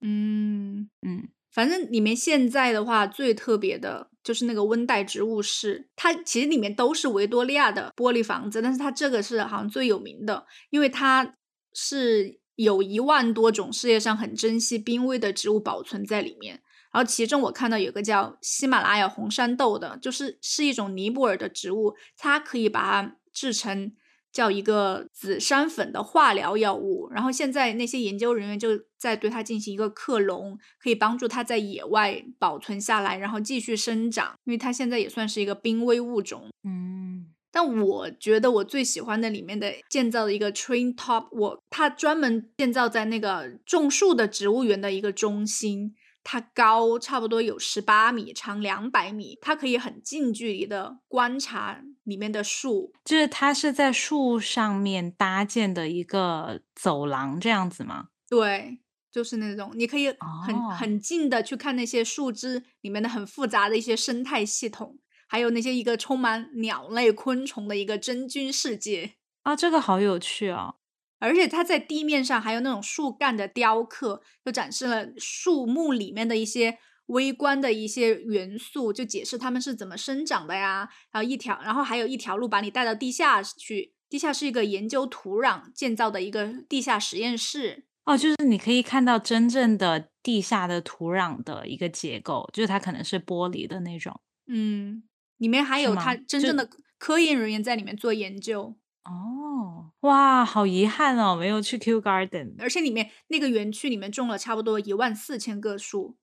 嗯嗯，反正里面现在的话最特别的就是那个温带植物室，它其实里面都是维多利亚的玻璃房子，但是它这个是好像最有名的，因为它是有一万多种世界上很珍稀濒危的植物保存在里面。然后其中我看到有个叫喜马拉雅红山豆的，就是是一种尼泊尔的植物，它可以把它制成叫一个紫杉粉的化疗药物。然后现在那些研究人员就在对它进行一个克隆，可以帮助它在野外保存下来，然后继续生长。因为它现在也算是一个濒危物种。嗯，但我觉得我最喜欢的里面的建造的一个 Train Top Walk，它专门建造在那个种树的植物园的一个中心。它高差不多有十八米，长两百米。它可以很近距离的观察里面的树，就是它是在树上面搭建的一个走廊这样子吗？对，就是那种你可以很很近的去看那些树枝里面的很复杂的一些生态系统，还有那些一个充满鸟类、昆虫的一个真菌世界啊，这个好有趣哦。而且它在地面上还有那种树干的雕刻，就展示了树木里面的一些微观的一些元素，就解释它们是怎么生长的呀。然后一条，然后还有一条路把你带到地下去，地下是一个研究土壤建造的一个地下实验室。哦，就是你可以看到真正的地下的土壤的一个结构，就是它可能是玻璃的那种。嗯，里面还有它真正的科研人员在里面做研究。哦，哇，好遗憾哦，没有去 Q Garden。而且里面那个园区里面种了差不多一万四千个树，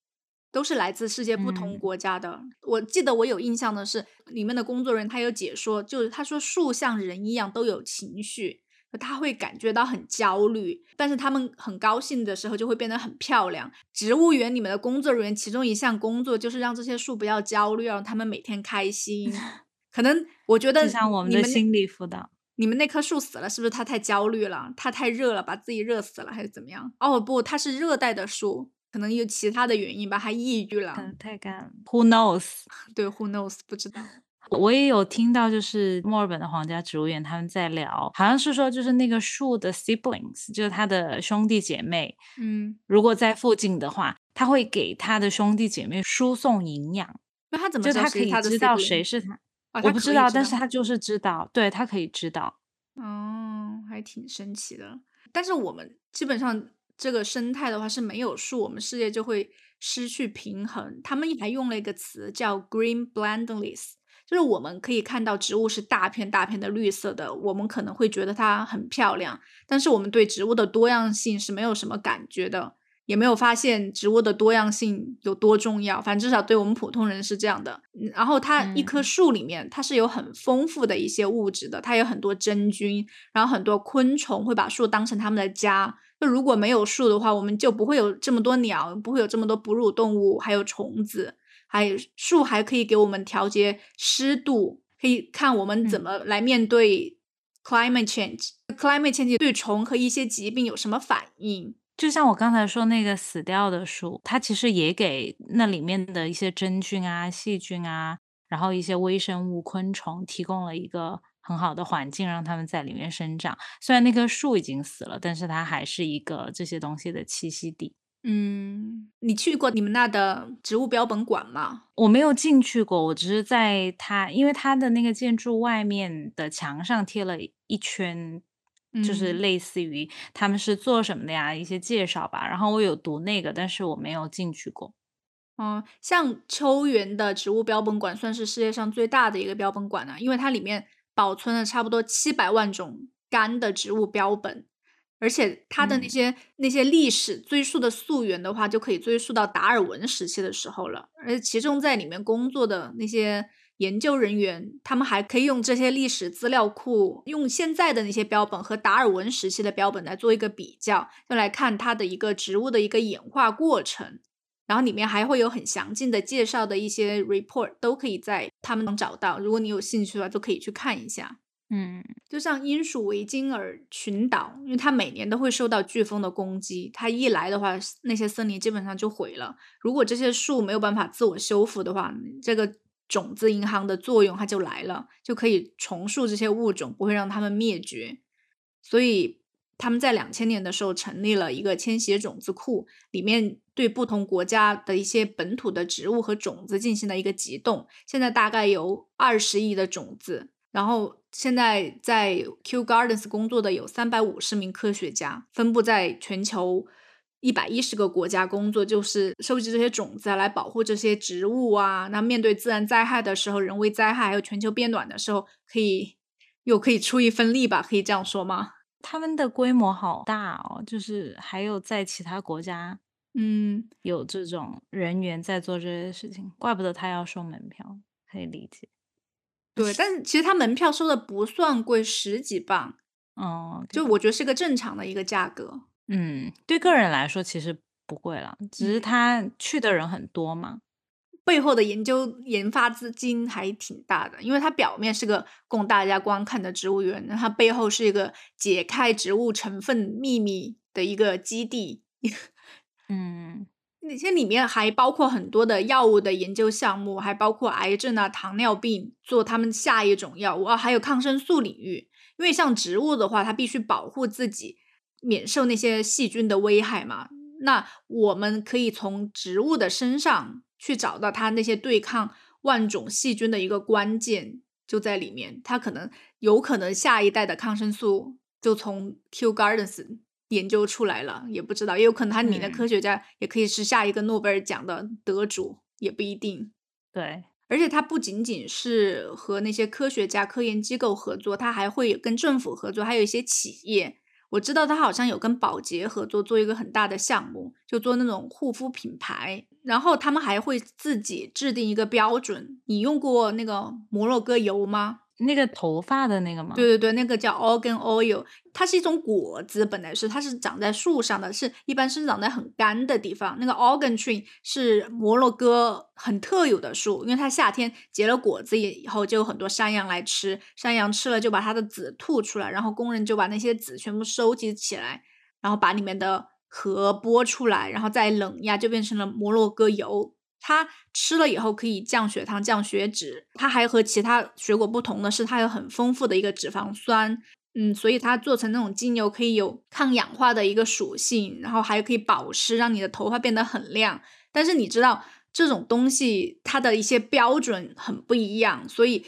都是来自世界不同国家的。我记得我有印象的是，里面的工作人员他有解说，就是他说树像人一样都有情绪，他会感觉到很焦虑，但是他们很高兴的时候就会变得很漂亮。植物园里面的工作人员其中一项工作就是让这些树不要焦虑，让他们每天开心。(laughs) 可能我觉得就像我们的心理辅导。你们那棵树死了，是不是它太焦虑了？它太热了，把自己热死了，还是怎么样？哦不，它是热带的树，可能有其他的原因吧，它抑郁了。太干了，Who knows？(laughs) 对，Who knows？不知道。(laughs) 我也有听到，就是墨尔本的皇家植物园他们在聊，好像是说，就是那个树的 siblings，就是他的兄弟姐妹，嗯，如果在附近的话，他会给他的兄弟姐妹输送营养。那他怎么就他可以知道谁是他？我不知道，但是他就是知道，对他可以知道。哦，还挺神奇的。但是我们基本上这个生态的话是没有树，我们世界就会失去平衡。他们还用了一个词叫 “green blindness”，就是我们可以看到植物是大片大片的绿色的，我们可能会觉得它很漂亮，但是我们对植物的多样性是没有什么感觉的。也没有发现植物的多样性有多重要，反正至少对我们普通人是这样的。然后它一棵树里面，它是有很丰富的一些物质的，它有很多真菌，然后很多昆虫会把树当成他们的家。就如果没有树的话，我们就不会有这么多鸟，不会有这么多哺乳动物，还有虫子，还有树还可以给我们调节湿度，可以看我们怎么来面对 climate change，climate change 对虫和一些疾病有什么反应？就像我刚才说那个死掉的树，它其实也给那里面的一些真菌啊、细菌啊，然后一些微生物、昆虫提供了一个很好的环境，让它们在里面生长。虽然那棵树已经死了，但是它还是一个这些东西的栖息地。嗯，你去过你们那的植物标本馆吗？我没有进去过，我只是在它，因为它的那个建筑外面的墙上贴了一圈，就是嗯类似于他们是做什么的呀，一些介绍吧。然后我有读那个，但是我没有进去过。嗯，像秋园的植物标本馆算是世界上最大的一个标本馆了，因为它里面保存了差不多七百万种干的植物标本，而且它的那嗯些、那些历史追溯的溯源的话，就可以追溯到达尔文时期的时候了。而且其中在里面工作的那些研究人员，他们还可以用这些历史资料库，用现在的那些标本和达尔文时期的标本来做一个比较，就来看它的一个植物的一个演化过程。然后里面还会有很详尽的介绍的一些 report，都可以在他们能找到。如果你有兴趣的话，都可以去看一下。嗯就像英属维京尔群岛，因为它每年都会受到飓风的攻击，它一来的话，那些森林基本上就毁了。如果这些树没有办法自我修复的话，这个种子银行的作用它就来了，就可以重塑这些物种，不会让它们灭绝。所以他们在两千年的时候成立了一个迁徙种子库，里面对不同国家的一些本土的植物和种子进行了一个集冻，现在大概有二十亿的种子。然后现在在 Q Gardens 工作的有三百五十名科学家，分布在全球一百一十个国家工作，就是收集这些种子啊来保护这些植物啊。那面对自然灾害的时候，人为灾害还有全球变暖的时候，可以又可以出一份力吧？可以这样说吗？他们的规模好大哦，就是还有在其他国家嗯，有这种人员在做这些事情，怪不得他要收门票，可以理解。对，但是其实他门票收的不算贵，十几磅，哦，就我觉得是个正常的一个价格。嗯，对个人来说其实不贵了，只是嗯他去的人很多嘛。背后的研究研发资金还挺大的，因为它表面是个供大家观看的植物园，那它背后是一个解开植物成分秘密的一个基地。(laughs) 嗯那些里面还包括很多的药物的研究项目，还包括癌症啊、糖尿病做他们下一种药物啊，还有抗生素领域。因为像植物的话，它必须保护自己免受那些细菌的危害嘛。那我们可以从植物的身上去找到它那些对抗万种细菌的一个关键就在里面。它可能有可能下一代的抗生素就从 Q Gardens 研究出来了，也不知道，也有可能他里面的嗯科学家也可以是下一个诺贝尔奖的得主，也不一定。对，而且它不仅仅是和那些科学家、科研机构合作，它还会跟政府合作，还有一些企业。我知道他好像有跟宝洁合作做一个很大的项目，就做那种护肤品牌。然后他们还会自己制定一个标准。你用过那个摩洛哥油吗？那个头发的那个吗？对对对，那个叫 organ oil，它是一种果子，本来是它是长在树上的，是一般生长在很干的地方。那个 organ tree 是摩洛哥很特有的树，因为它夏天结了果子以后，就有很多山羊来吃，山羊吃了就把它的籽吐出来，然后工人就把那些籽全部收集起来，然后把里面的核剥出来，然后再冷压，就变成了摩洛哥油。它吃了以后可以降血糖、降血脂，它还和其他水果不同的是，它有很丰富的一个脂肪酸，嗯，所以它做成那种精油可以有抗氧化的一个属性，然后还可以保湿，让你的头发变得很亮。但是你知道这种东西它的一些标准很不一样，所以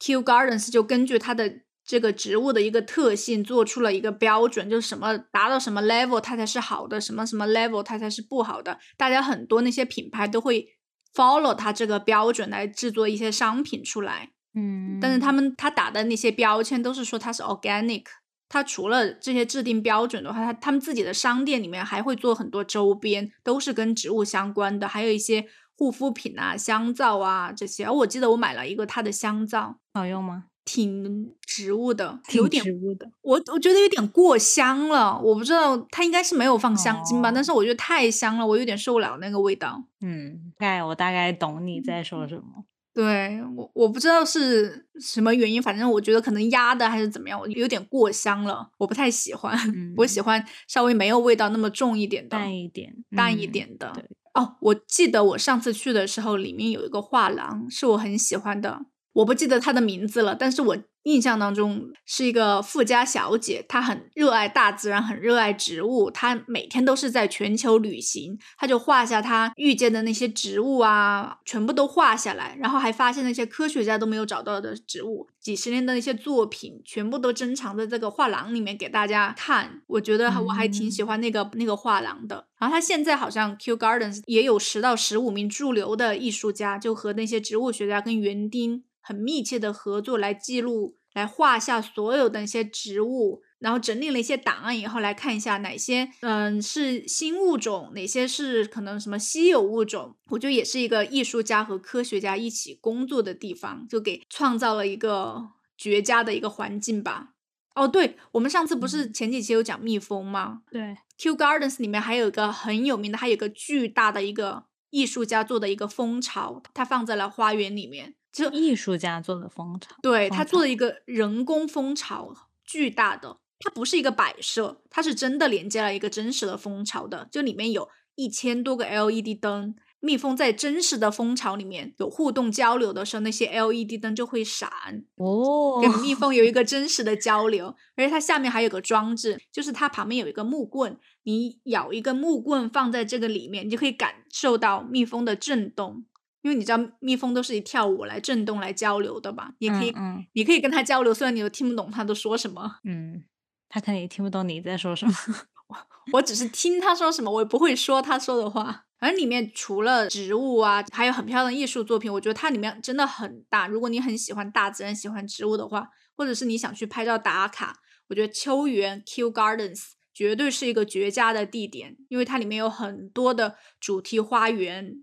Q Gardens 就根据它的这个植物的一个特性做出了一个标准，就是什么达到什么 level 它才是好的，什么什么 level 它才是不好的。大家很多那些品牌都会 follow 它这个标准来制作一些商品出来。嗯，但是他们他打的那些标签都是说它是 organic。它除了这些制定标准的话，它他们自己的商店里面还会做很多周边，都是跟植物相关的，还有一些护肤品啊、香皂啊这些。哦我记得我买了一个它的香皂，好用吗？挺植物的，有点植物的。我我觉得有点过香了。我不知道它应该是没有放香精吧，哦但是我觉得太香了，我有点受不了那个味道。嗯，大概我大概懂你在说什么。对我我不知道是什么原因，反正我觉得可能压的还是怎么样，我有点过香了，我不太喜欢。嗯我喜欢稍微没有味道那么重一点的，淡一点，淡一嗯点的。对哦，我记得我上次去的时候，里面有一个画廊是我很喜欢的，我不记得他的名字了，但是我印象当中是一个富家小姐，她很热爱大自然，很热爱植物，她每天都是在全球旅行，她就画下她遇见的那些植物啊，全部都画下来，然后还发现那些科学家都没有找到的植物，几十年的那些作品，全部都珍藏在这个画廊里面给大家看。我觉得我还挺喜欢那个、那个画廊的。然后他现在好像 Kew Gardens 也有十到十五名驻留的艺术家，就和那些植物学家跟园丁很密切的合作，来记录、来画下所有的一些植物。然后整理了一些档案以后，来看一下哪些嗯是新物种，哪些是可能什么稀有物种。我觉得也是一个艺术家和科学家一起工作的地方，就给创造了一个绝佳的一个环境吧。哦，对，我们上次不是前几期有讲蜜蜂吗？对，Kew Gardens 里面还有一个很有名的，还有一个巨大的一个艺术家做的一个蜂巢，它放在了花园里面。就艺术家做的蜂巢，对巢他做了一个人工蜂巢，巨大的，它不是一个摆设，它是真的连接了一个真实的蜂巢的，就里面有一千多个 LED 灯。蜜蜂在真实的蜂巢里面有互动交流的时候，那些 LED 灯就会闪，哦，跟蜜蜂有一个真实的交流，而且它下面还有个装置，就是它旁边有一个木棍，你咬一根木棍放在这个里面，你就可以感受到蜜蜂的震动。因为你知道蜜蜂都是以跳舞来震动来交流的吧？你可以，嗯你可以跟它交流，虽然你都听不懂它都说什么，嗯，嗯他可能也听不懂你在说什么。(laughs) 我我只是听它说什么，我也不会说它说的话。反正里面除了植物啊，还有很漂亮的艺术作品，我觉得它里面真的很大。如果你很喜欢大自然、喜欢植物的话，或者是你想去拍照打卡，我觉得秋园 Kew Gardens 绝对是一个绝佳的地点，因为它里面有很多的主题花园，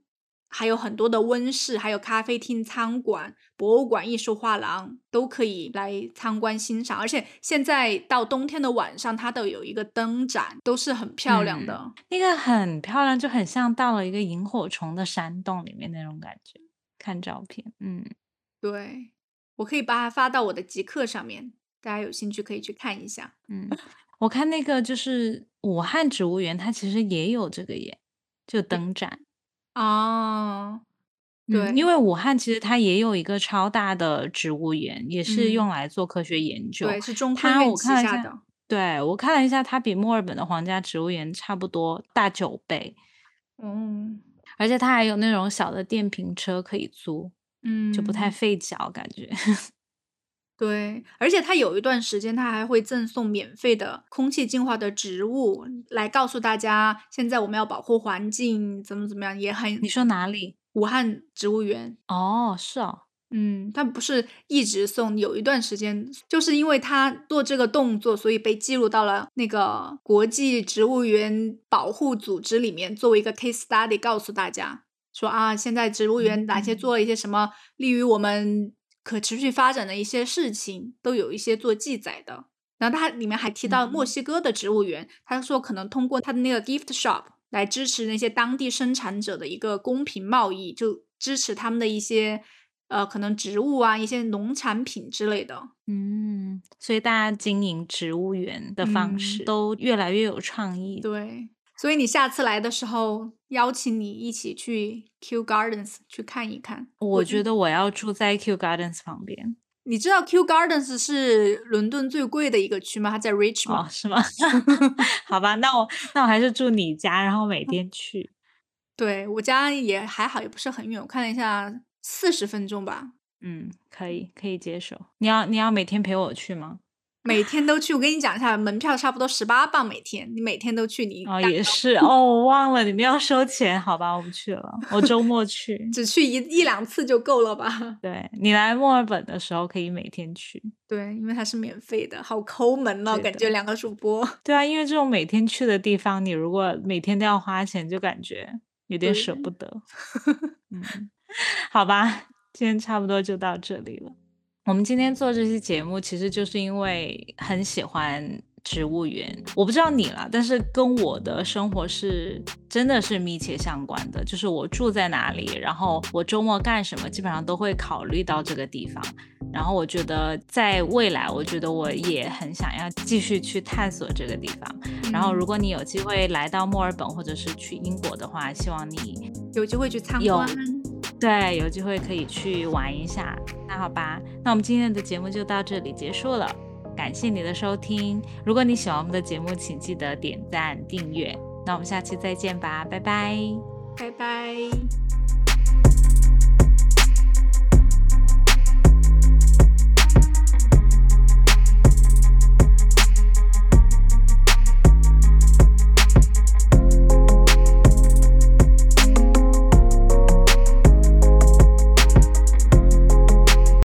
还有很多的温室，还有咖啡厅、餐馆、博物馆、艺术画廊都可以来参观欣赏。而且现在到冬天的晚上，它都有一个灯展，都是很漂亮的。那个很漂亮，就很像到了一个萤火虫的山洞里面那种感觉。看照片，嗯，对，我可以把它发到我的极客上面，大家有兴趣可以去看一下。嗯，我看那个就是武汉植物园，它其实也有这个耶，就灯展。哦，对嗯，因为武汉其实它也有一个超大的植物园，也是嗯用来做科学研究。对，是中科它院旗我看了一下下的。对我看了一下，它比墨尔本的皇家植物园差不多大九倍，嗯而且它还有那种小的电瓶车可以租，嗯，就不太费脚感觉。对，而且它有一段时间，它还会赠送免费的空气净化的植物，来告诉大家，现在我们要保护环境，怎么怎么样，也很你说哪里？武汉植物园。哦，是哦，嗯，他不是一直送，有一段时间，就是因为他做这个动作，所以被记录到了那个国际植物园保护组织里面，作为一个 case study，告诉大家说啊，现在植物园哪些嗯做了一些什么利于我们可持续发展的一些事情，都有一些做记载的。然后它里面还提到墨嗯西哥的植物园，他说可能通过他的那个 gift shop 来支持那些当地生产者的一个公平贸易，就支持他们的一些呃可能植物啊、一些农产品之类的。嗯，所以大家经营植物园的方嗯式都越来越有创意。对，所以你下次来的时候，邀请你一起去 Kew Gardens 去看一看。我觉得得我要住在 Kew Gardens 旁边。你知道 Kew Gardens 是伦敦最贵的一个区吗？它在 Richmond。哦，是吗？(laughs) 好吧，那我那我还是住你家，然后每天去。对我家也还好，也不是很远，我看了一下，四十分钟吧。嗯，可以，可以接受。你要你要每天陪我去吗？每天都去，我跟你讲一下，门票差不多十八磅每天，你每天都去，你哦，感也是哦，我忘了你们要收钱，好吧，我不去了，我周末去。只去一一两次就够了吧？对你来墨尔本的时候可以每天去。对，因为它是免费的，好抠门哦，感觉两个主播。对啊，因为这种每天去的地方，你如果每天都要花钱，就感觉有点舍不得。嗯，好吧，今天差不多就到这里了。我们今天做这期节目，其实就是因为很喜欢植物园。我不知道你了，但是跟我的生活是真的是密切相关的，就是我住在哪里，然后我周末干什么，基本上都会考虑到这个地方。然后我觉得在未来，我觉得我也很想要继续去探索这个地方。然后如果你有机会来到墨尔本或者是去英国的话，希望你有机会去参观。对，有机会可以去玩一下。那好吧，那我们今天的节目就到这里结束了。感谢你的收听。如果你喜欢我们的节目，请记得点赞订阅。那我们下期再见吧，拜拜，拜拜。